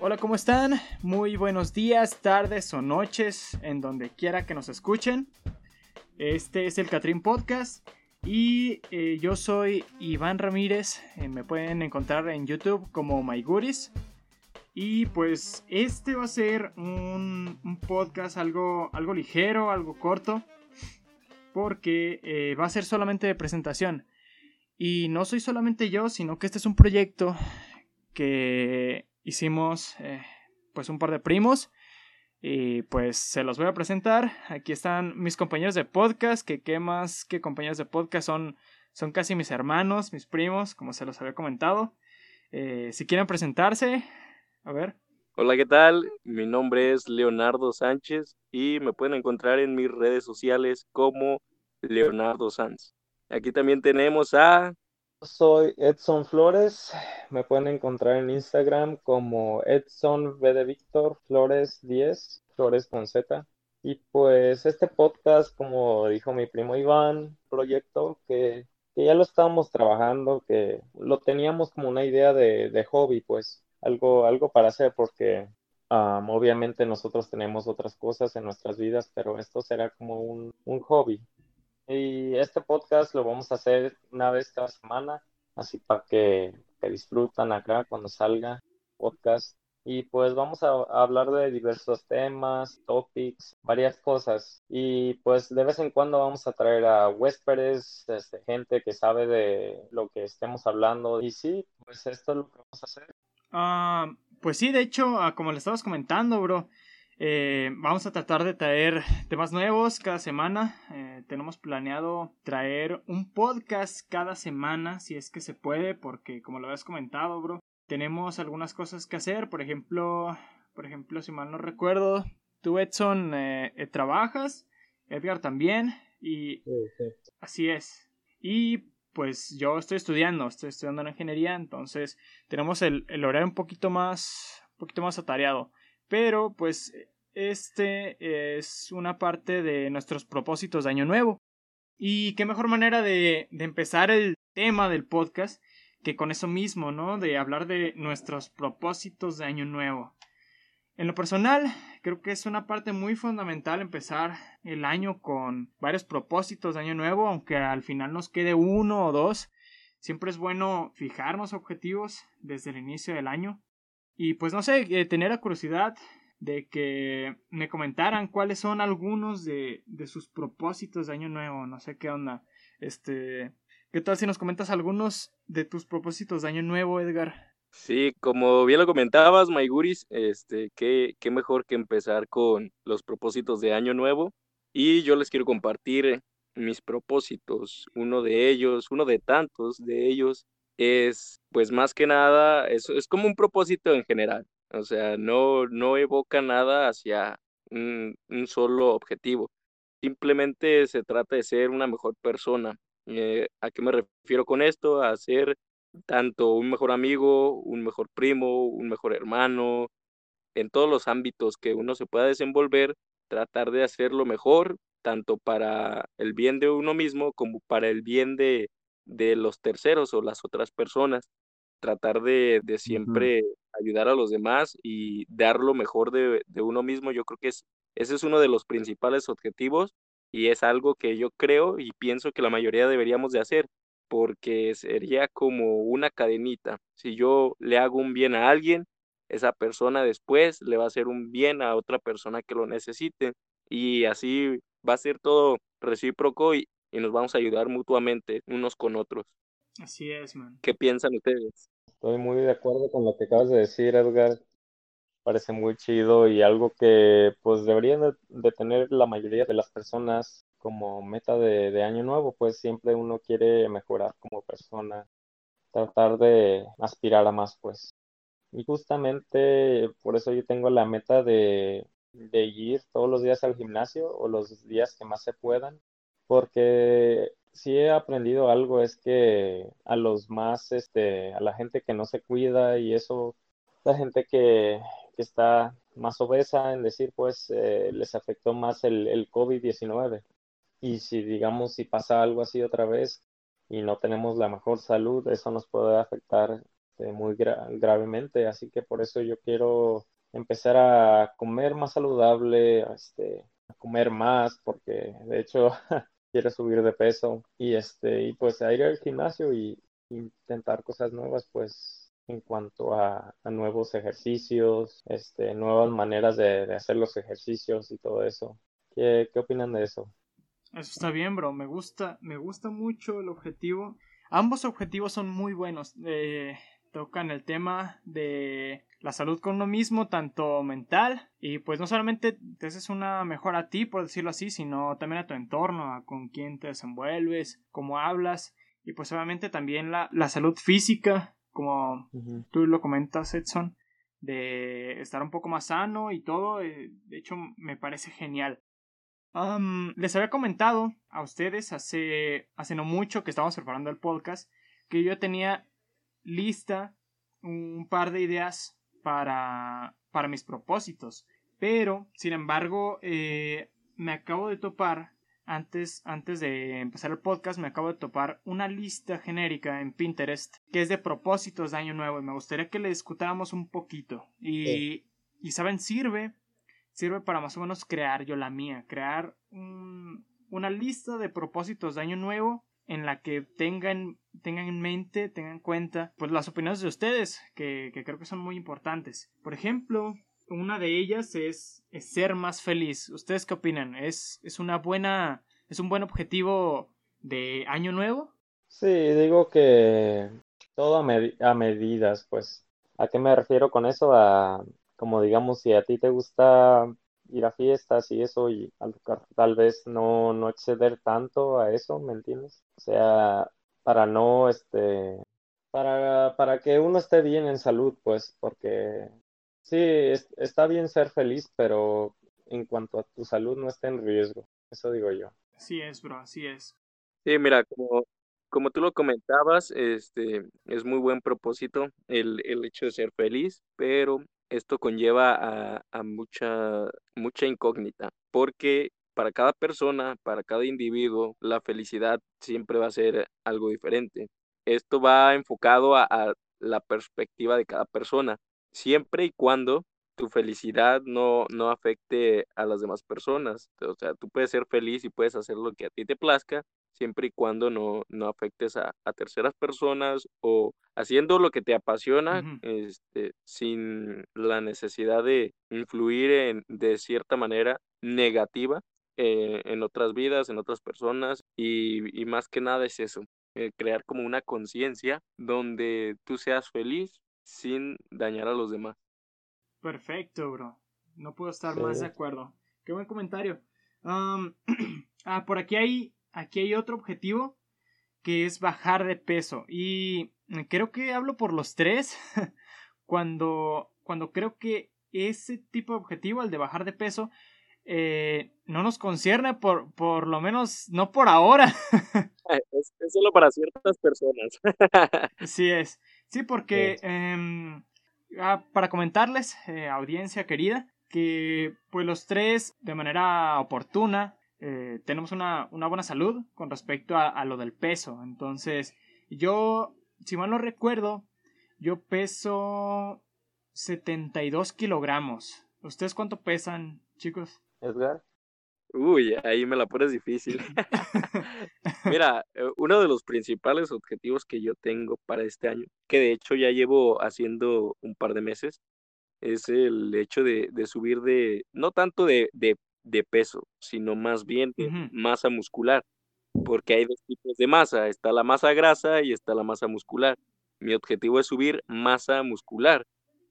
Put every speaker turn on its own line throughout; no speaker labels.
Hola, ¿cómo están? Muy buenos días, tardes o noches, en donde quiera que nos escuchen. Este es el Catrín Podcast y eh, yo soy Iván Ramírez. Eh, me pueden encontrar en YouTube como MyGuris. Y pues este va a ser un, podcast algo, algo ligero, algo corto, porque eh, va a ser solamente de presentación. Y no soy solamente yo, sino que este es un proyecto que hicimos eh, pues un par de primos y pues se los voy a presentar. Aquí están mis compañeros de podcast, que qué más que compañeros de podcast son, son casi mis hermanos, mis primos, como se los había comentado. Eh, si quieren presentarse, a ver.
Hola, ¿qué tal? Mi nombre es Leonardo Sánchez y me pueden encontrar en mis redes sociales como Leonardo Sanz. Aquí también tenemos a
soy Edson Flores. Me pueden encontrar en Instagram como Edson V de Víctor Flores 10, Flores con. Y pues este podcast, como dijo mi primo Iván, proyecto que, ya lo estábamos trabajando, que lo teníamos como una idea de, hobby, pues algo, algo para hacer, porque obviamente nosotros tenemos otras cosas en nuestras vidas, pero esto será como un, un hobby. Y este podcast lo vamos a hacer una vez cada semana, así para que, disfrutan acá cuando salga podcast. Y pues vamos a, hablar de diversos temas, topics, varias cosas. Y pues de vez en cuando vamos a traer a huéspedes, este, gente que sabe de lo que estemos hablando. Y sí, pues esto es lo que vamos a hacer.
Ah, pues sí, de hecho, ah, como le estabas comentando, bro, eh, vamos a tratar de traer temas nuevos cada semana. Eh, tenemos planeado traer un podcast cada semana, si es que se puede, porque como lo habías comentado, bro, tenemos algunas cosas que hacer. Por ejemplo, por ejemplo, si mal no recuerdo, tú Edson eh, trabajas, Edgar también, y así es. Y pues yo estoy estudiando, estoy estudiando en ingeniería, entonces tenemos el, el horario un poquito más, un poquito más atareado. Pero pues este es una parte de nuestros propósitos de Año Nuevo. Y qué mejor manera de, empezar el tema del podcast que con eso mismo, ¿no? De hablar de nuestros propósitos de Año Nuevo. En lo personal, creo que es una parte muy fundamental empezar el año con varios propósitos de Año Nuevo, aunque al final nos quede uno o dos. Siempre es bueno fijarnos objetivos desde el inicio del año y pues no sé, eh, tener la curiosidad de que me comentaran cuáles son algunos de, de sus propósitos de año nuevo, no sé qué onda. Este, ¿qué tal si nos comentas algunos de tus propósitos de año nuevo, Edgar?
Sí, como bien lo comentabas, Maiguris, este, qué, qué mejor que empezar con los propósitos de año nuevo. Y yo les quiero compartir mis propósitos. Uno de ellos, uno de tantos de ellos, es, pues más que nada, es, es como un propósito en general. O sea, no, no evoca nada hacia un, solo objetivo. Simplemente se trata de ser una mejor persona. Eh, ¿A qué me refiero con esto? A ser tanto un mejor amigo, un mejor primo, un mejor hermano, en todos los ámbitos que uno se pueda desenvolver, tratar de hacerlo mejor, tanto para el bien de uno mismo como para el bien de, de los terceros o las otras personas, tratar de, de siempre ayudar a los demás y dar lo mejor de, de, uno mismo, yo creo que es, ese es uno de los principales objetivos y es algo que yo creo y pienso que la mayoría deberíamos de hacer, porque sería como una cadenita. Si yo le hago un bien a alguien, esa persona después le va a hacer un bien a otra persona que lo necesite y así va a ser todo recíproco y, y nos vamos a ayudar mutuamente unos con otros.
Así es, man.
¿Qué piensan ustedes?
Estoy muy de acuerdo con lo que acabas de decir, Edgar. Parece muy chido y algo que pues deberían de, tener la mayoría de las personas como meta de, de año nuevo, pues siempre uno quiere mejorar como persona, tratar de aspirar a más, pues. Y justamente por eso yo tengo la meta de, de ir todos los días al gimnasio o los días que más se puedan porque si he aprendido algo es que a los más, este, a la gente que no se cuida y eso, la gente que, que está más obesa, en decir, pues eh, les afectó más el, el COVID-19. Y si, digamos, si pasa algo así otra vez y no tenemos la mejor salud, eso nos puede afectar este, muy gravemente, así que por eso yo quiero empezar a comer más saludable, este, a comer más, porque de hecho quiero subir de peso y este y pues a ir al gimnasio y intentar cosas nuevas, pues en cuanto a, nuevos ejercicios, este, nuevas maneras de, hacer los ejercicios y todo eso. ¿Qué, ¿Qué opinan de eso?
Eso está bien, bro. Me gusta, me gusta mucho el objetivo. Ambos objetivos son muy buenos. Eh, tocan el tema de la salud con uno mismo, tanto mental, y pues no solamente te haces una mejor a ti, por decirlo así, sino también a tu entorno, a con quién te desenvuelves, cómo hablas, y pues obviamente también la, la salud física, como tú lo comentas, Edson, de estar un poco más sano y todo, eh, de hecho me parece genial. les había comentado a ustedes hace, hace no mucho que estábamos preparando el podcast que yo tenía lista un par de ideas para, para mis propósitos. Pero, sin embargo, eh, me acabo de topar, antes, antes de empezar el podcast, me acabo de topar una lista genérica en Pinterest que es de propósitos de Año Nuevo y me gustaría que le discutáramos un poquito. Y, y ¿saben? Sirve, sirve para más o menos crear yo la mía, crear una lista de propósitos de Año Nuevo en la que tengan, tengan en mente, tengan en cuenta, pues las opiniones de ustedes, que, creo que son muy importantes. Por ejemplo, una de ellas es, ser más feliz. ¿Ustedes qué opinan? ¿Es, ¿Es una buena, es un buen objetivo de año nuevo?
Sí, digo que todo a, a medidas, pues. ¿A qué me refiero con eso? A, como digamos, si a ti te gusta ir a fiestas y eso y tal vez no, no exceder tanto a eso, ¿me entiendes? O sea, para no, este, para, para que uno esté bien en salud, pues, porque sí, está bien ser feliz, pero en cuanto a tu salud no esté en riesgo, eso digo yo.
Así es, bro, así es.
Sí, mira, como, como tú lo comentabas, este, es muy buen propósito el, el hecho de ser feliz, pero esto conlleva a, mucha, mucha incógnita, porque para cada persona, para cada individuo, la felicidad siempre va a ser algo diferente. Esto va enfocado a, la perspectiva de cada persona, siempre y cuando tu felicidad no, no afecte a las demás personas. O sea, tú puedes ser feliz y puedes hacer lo que a ti te plazca, siempre y cuando no, no afectes a, terceras personas o haciendo lo que te apasiona este, sin la necesidad de influir en, de cierta manera negativa eh, en otras vidas, en otras personas y, más que nada es eso, eh, crear como una conciencia donde tú seas feliz sin dañar a los demás.
Perfecto, bro. No puedo estar más de acuerdo. Qué buen comentario. ah, por aquí hay aquí hay otro objetivo que es bajar de peso. Y creo que hablo por los tres cuando, cuando creo que ese tipo de objetivo, el de bajar de peso, eh, no nos concierne por, por lo menos no por ahora.
es, solo para ciertas personas.
sí es. Sí, porque em, ah, para comentarles, eh, audiencia querida, que pues los tres de manera oportuna eh, tenemos una, buena salud con respecto a, lo del peso. Entonces, yo, si mal no recuerdo, yo peso 72 kilogramos. ¿Ustedes cuánto pesan, chicos?
Edgar.
Uy, ahí me la pones difícil. Mira, eh, uno de los principales objetivos que yo tengo para este año, que de hecho ya llevo haciendo un par de meses, es el hecho de, subir de, no tanto de, de de peso, sino más bien de masa muscular, porque hay dos tipos de masa, está la masa grasa y está la masa muscular. Mi objetivo es subir masa muscular,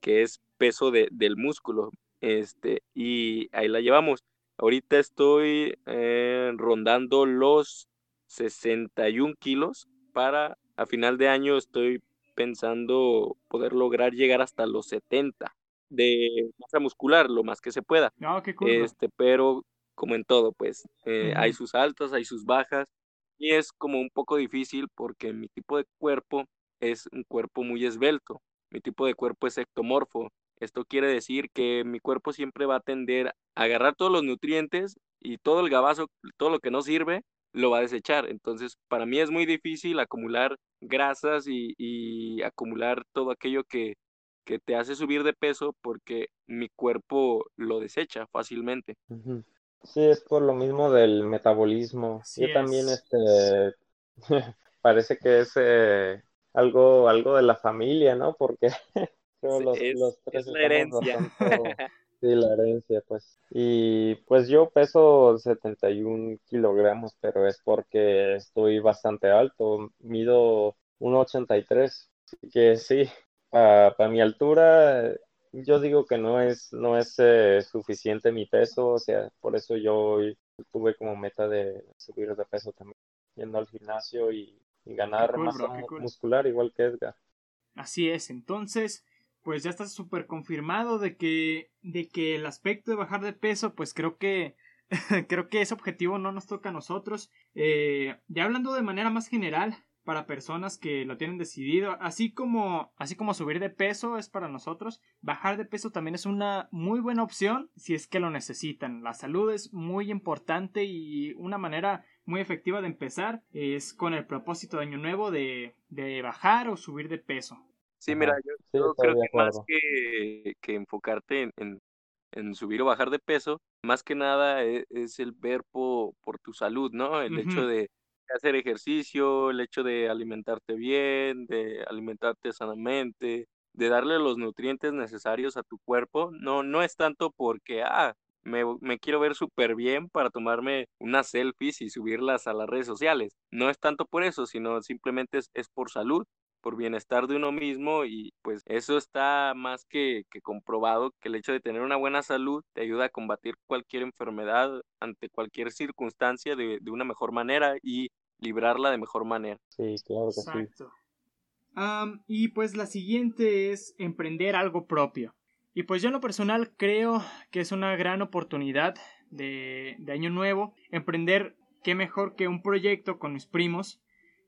que es peso de, del músculo, este, y ahí la llevamos. Ahorita estoy eh, rondando los 61 kilos para a final de año estoy pensando poder lograr llegar hasta los 70 de masa muscular lo más que se pueda.
Ah,
este, pero como en todo, pues eh, hay sus altas, hay sus bajas y es como un poco difícil porque mi tipo de cuerpo es un cuerpo muy esbelto. Mi tipo de cuerpo es ectomorfo. Esto quiere decir que mi cuerpo siempre va a tender a agarrar todos los nutrientes y todo el gabazo, todo lo que no sirve, lo va a desechar. Entonces, para mí es muy difícil acumular grasas y, acumular todo aquello que, que te hace subir de peso porque mi cuerpo lo desecha fácilmente.
Sí, es por lo mismo del metabolismo. Yo también, este, parece que es eh, algo, algo de la familia, ¿no? Porque creo los, los tres
es la herencia.
Sí, la herencia, pues. Y pues yo peso 71 kilogramos, pero es porque estoy bastante alto. Mido 1,83. Así que sí, para mi altura, yo digo que no es, no es eh, suficiente mi peso. O sea, por eso yo tuve como meta de subir de peso también, yendo al gimnasio y, ganar masa muscular, igual que Edgar.
Así es, entonces pues ya está súper confirmado de que, de que el aspecto de bajar de peso, pues creo que, creo que ese objetivo no nos toca a nosotros. Eh, ya hablando de manera más general, para personas que lo tienen decidido, así como, así como subir de peso es para nosotros, bajar de peso también es una muy buena opción si es que lo necesitan. La salud es muy importante y una manera muy efectiva de empezar es con el propósito de año nuevo de, de bajar o subir de peso.
Sí, mira, yo, creo que más que, que enfocarte en, en, subir o bajar de peso, más que nada e, es, el ver por, por, tu salud, ¿no? El hecho de hacer ejercicio, el hecho de alimentarte bien, de alimentarte sanamente, de darle los nutrientes necesarios a tu cuerpo, no, no es tanto porque, ah, me, me, quiero ver súper bien para tomarme unas selfies y subirlas a las redes sociales. No es tanto por eso, sino simplemente es, es por salud por bienestar de uno mismo y pues eso está más que, que, comprobado que el hecho de tener una buena salud te ayuda a combatir cualquier enfermedad ante cualquier circunstancia de, de una mejor manera y librarla de mejor manera.
Sí, claro que Exacto.
sí. y pues la siguiente es emprender algo propio. Y pues yo en lo personal creo que es una gran oportunidad de, de año nuevo emprender qué mejor que un proyecto con mis primos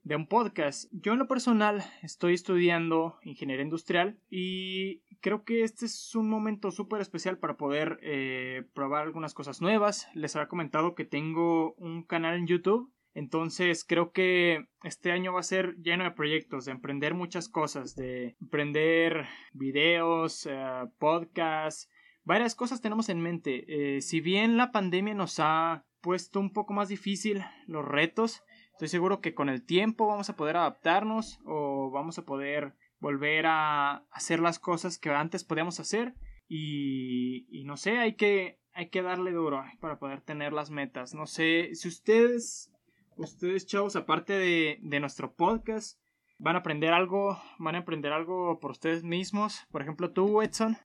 de un podcast. Yo en lo personal estoy estudiando ingeniería industrial y creo que este es un momento súper especial para poder eh, probar algunas cosas nuevas. Les había comentado que tengo un canal en YouTube. Entonces creo que este año va a ser lleno de proyectos, de emprender muchas cosas, de emprender videos, eh, podcasts, varias cosas tenemos en mente. Eh, si bien la pandemia nos ha puesto un poco más difícil los retos, Estoy seguro que con el tiempo vamos a poder adaptarnos o vamos a poder volver a hacer las cosas que antes podíamos hacer y, y no sé, hay que, hay que darle duro para poder tener las metas. No sé, si ustedes, ustedes chavos, aparte de, de nuestro podcast, van a aprender algo, van a aprender algo por ustedes mismos. Por ejemplo, tú, Edson.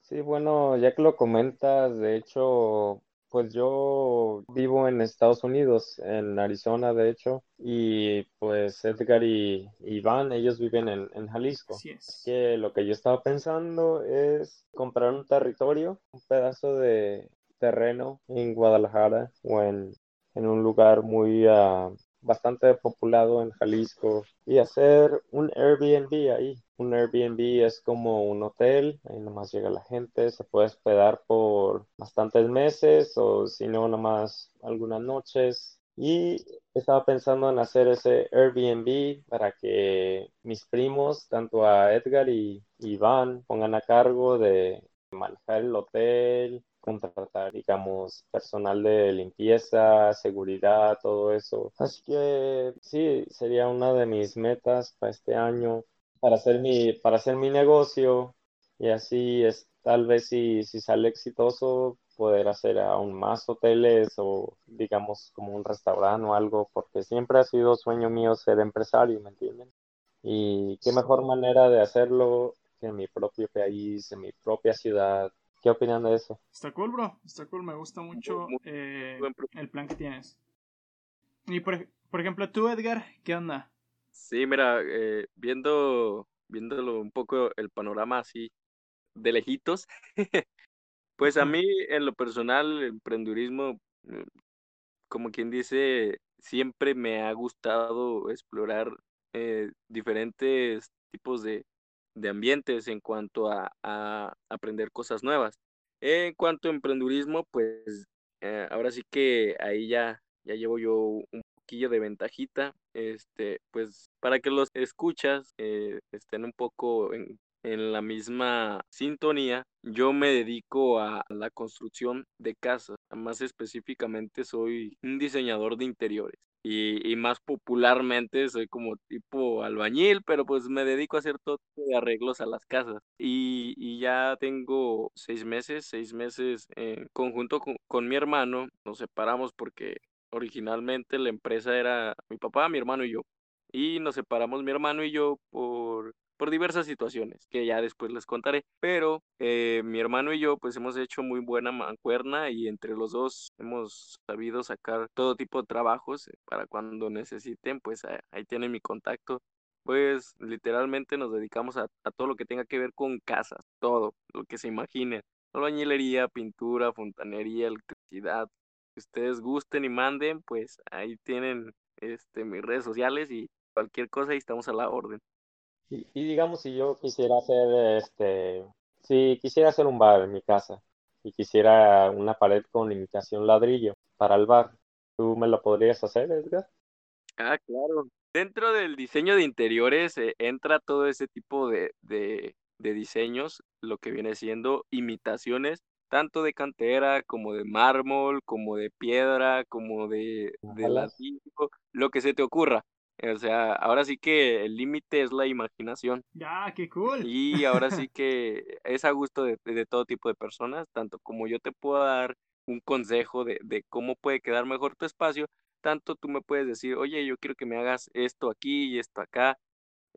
Sí, bueno, ya que lo comentas, de hecho, pues yo vivo en Estados Unidos, en Arizona de hecho, y pues Edgar y Iván, ellos viven en, en Jalisco.
Así es.
Que lo que yo estaba pensando es comprar un territorio, un pedazo de terreno en Guadalajara o en, en un lugar muy uh, bastante populado en Jalisco y hacer un Airbnb ahí. Un Airbnb es como un hotel, ahí nomás llega la gente, se puede hospedar por bastantes meses o si no, nomás algunas noches. Y estaba pensando en hacer ese Airbnb para que mis primos, tanto a Edgar y Iván, pongan a cargo de manejar el hotel, contratar, digamos, personal de limpieza, seguridad, todo eso. Así que sí, sería una de mis metas para este año, para hacer mi, para hacer mi negocio y así es, tal vez si, si sale exitoso, poder hacer aún más hoteles o digamos como un restaurante o algo, porque siempre ha sido sueño mío ser empresario, ¿me entienden? Y qué mejor manera de hacerlo que en mi propio país, en mi propia ciudad, ¿Qué opinan de eso?
Está cool, bro. Está cool. Me gusta mucho eh, el plan que tienes. Y por, por, ejemplo, tú, Edgar, ¿qué onda?
Sí, mira, eh, viendo, viéndolo un poco el panorama así de lejitos, pues a mí en lo personal el emprendurismo, mm, como quien dice, siempre me ha gustado explorar eh, diferentes tipos de, de ambientes en cuanto a, aprender cosas nuevas. En cuanto a emprendurismo, pues eh, ahora sí que ahí ya, ya llevo yo un poquillo de ventajita, este, pues para que los escuchas eh, estén un poco en, en la misma sintonía, yo me dedico a la construcción de casas. Más específicamente soy un diseñador de interiores. Y, y, más popularmente soy como tipo albañil, pero pues me dedico a hacer todo tipo de arreglos a las casas. Y, y ya tengo seis meses, seis meses en conjunto con, con mi hermano. Nos separamos porque originalmente la empresa era mi papá, mi hermano y yo. Y nos separamos mi hermano y yo por por diversas situaciones que ya después les contaré. Pero eh, mi hermano y yo pues hemos hecho muy buena mancuerna y entre los dos hemos sabido sacar todo tipo de trabajos eh, para cuando necesiten, pues ahí tienen mi contacto. Pues literalmente nos dedicamos a, todo lo que tenga que ver con casas, todo lo que se imaginen. Albañilería, pintura, fontanería, electricidad. Si ustedes gusten y manden, pues ahí tienen este, mis redes sociales y cualquier cosa y estamos a la orden.
Y, digamos, si yo quisiera hacer, este, si quisiera hacer un bar en mi casa y quisiera una pared con imitación ladrillo para el bar, ¿tú me lo podrías hacer, Edgar?
Ah, claro. Dentro del diseño de interiores eh, entra todo ese tipo de, de, de diseños, lo que viene siendo imitaciones tanto de cantera como de mármol, como de piedra, como de, de ladrillo, lo que se te ocurra. O sea, ahora sí que el límite es la imaginación.
Ya, qué cool.
Y ahora sí que es a gusto de, de, todo tipo de personas, tanto como yo te puedo dar un consejo de, de cómo puede quedar mejor tu espacio, tanto tú me puedes decir, oye, yo quiero que me hagas esto aquí y esto acá.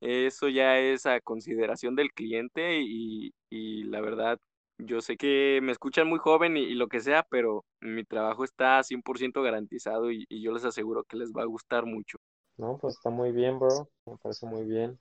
Eso ya es a consideración del cliente y, y la verdad, yo sé que me escuchan muy joven y, y lo que sea, pero mi trabajo está 100% garantizado y, y yo les aseguro que les va a gustar mucho.
No, pues está muy bien, bro. Me parece muy bien.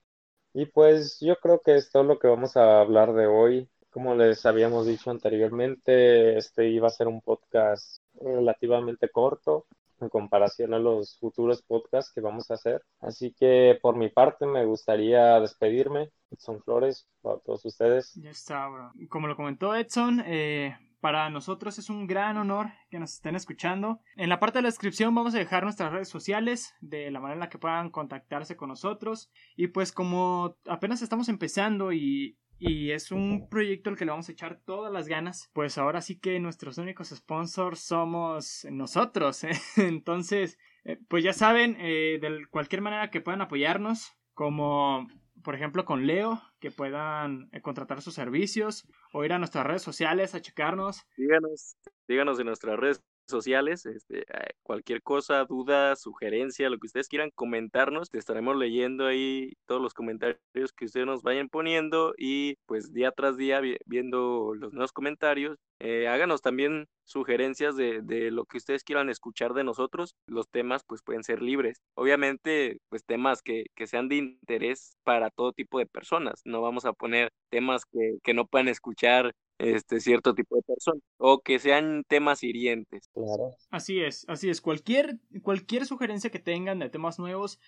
Y pues yo creo que es todo lo que vamos a hablar de hoy. Como les habíamos dicho anteriormente, este iba a ser un podcast relativamente corto en comparación a los futuros podcasts que vamos a hacer. Así que por mi parte me gustaría despedirme. Edson Flores, para todos ustedes.
Ya está, bro. Como lo comentó Edson, eh, para nosotros es un gran honor que nos estén escuchando. En la parte de la descripción vamos a dejar nuestras redes sociales de la manera en la que puedan contactarse con nosotros. Y pues como apenas estamos empezando y, y es un proyecto al que le vamos a echar todas las ganas, pues ahora sí que nuestros únicos sponsors somos nosotros. ¿eh? Entonces, eh, pues ya saben, eh, de cualquier manera que puedan apoyarnos, como por ejemplo, con Leo, que puedan contratar sus servicios o ir a nuestras redes sociales a checarnos.
Díganos, díganos en nuestras redes sociales, este, eh, cualquier cosa, duda, sugerencia, lo que ustedes quieran comentarnos, te estaremos leyendo ahí todos los comentarios que ustedes nos vayan poniendo y pues día tras día viendo los nuevos comentarios. Eh, háganos también sugerencias de, de, lo que ustedes quieran escuchar de nosotros. Los temas pues pueden ser libres. Obviamente pues temas que, que sean de interés para todo tipo de personas. No vamos a poner temas que, que no puedan escuchar este cierto tipo de personas o que sean temas hirientes.
Claro.
Así es, así es. Cualquier, cualquier sugerencia que tengan de temas nuevos,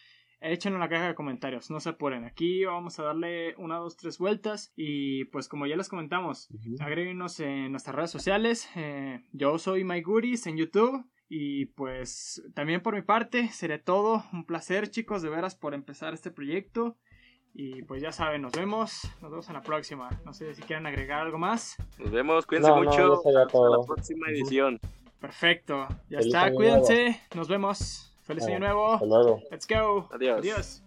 échenlo en la caja de comentarios, no se apuren. Aquí vamos a darle una, dos, tres vueltas y pues como ya les comentamos, uh -huh. agréguenos en nuestras redes sociales. Eh, yo soy Mike Guris en YouTube. Y pues también por mi parte sería todo. Un placer chicos de veras por empezar este proyecto. Y pues ya saben, nos vemos. Nos vemos en la próxima. No sé si quieren agregar algo más.
Nos vemos, cuídense no, mucho. No, Hasta la próxima edición.
Perfecto. Ya Feliz está, cuídense. Nuevo. Nos vemos. Feliz año nuevo.
Hasta luego.
Let's go.
Adiós.
Adiós.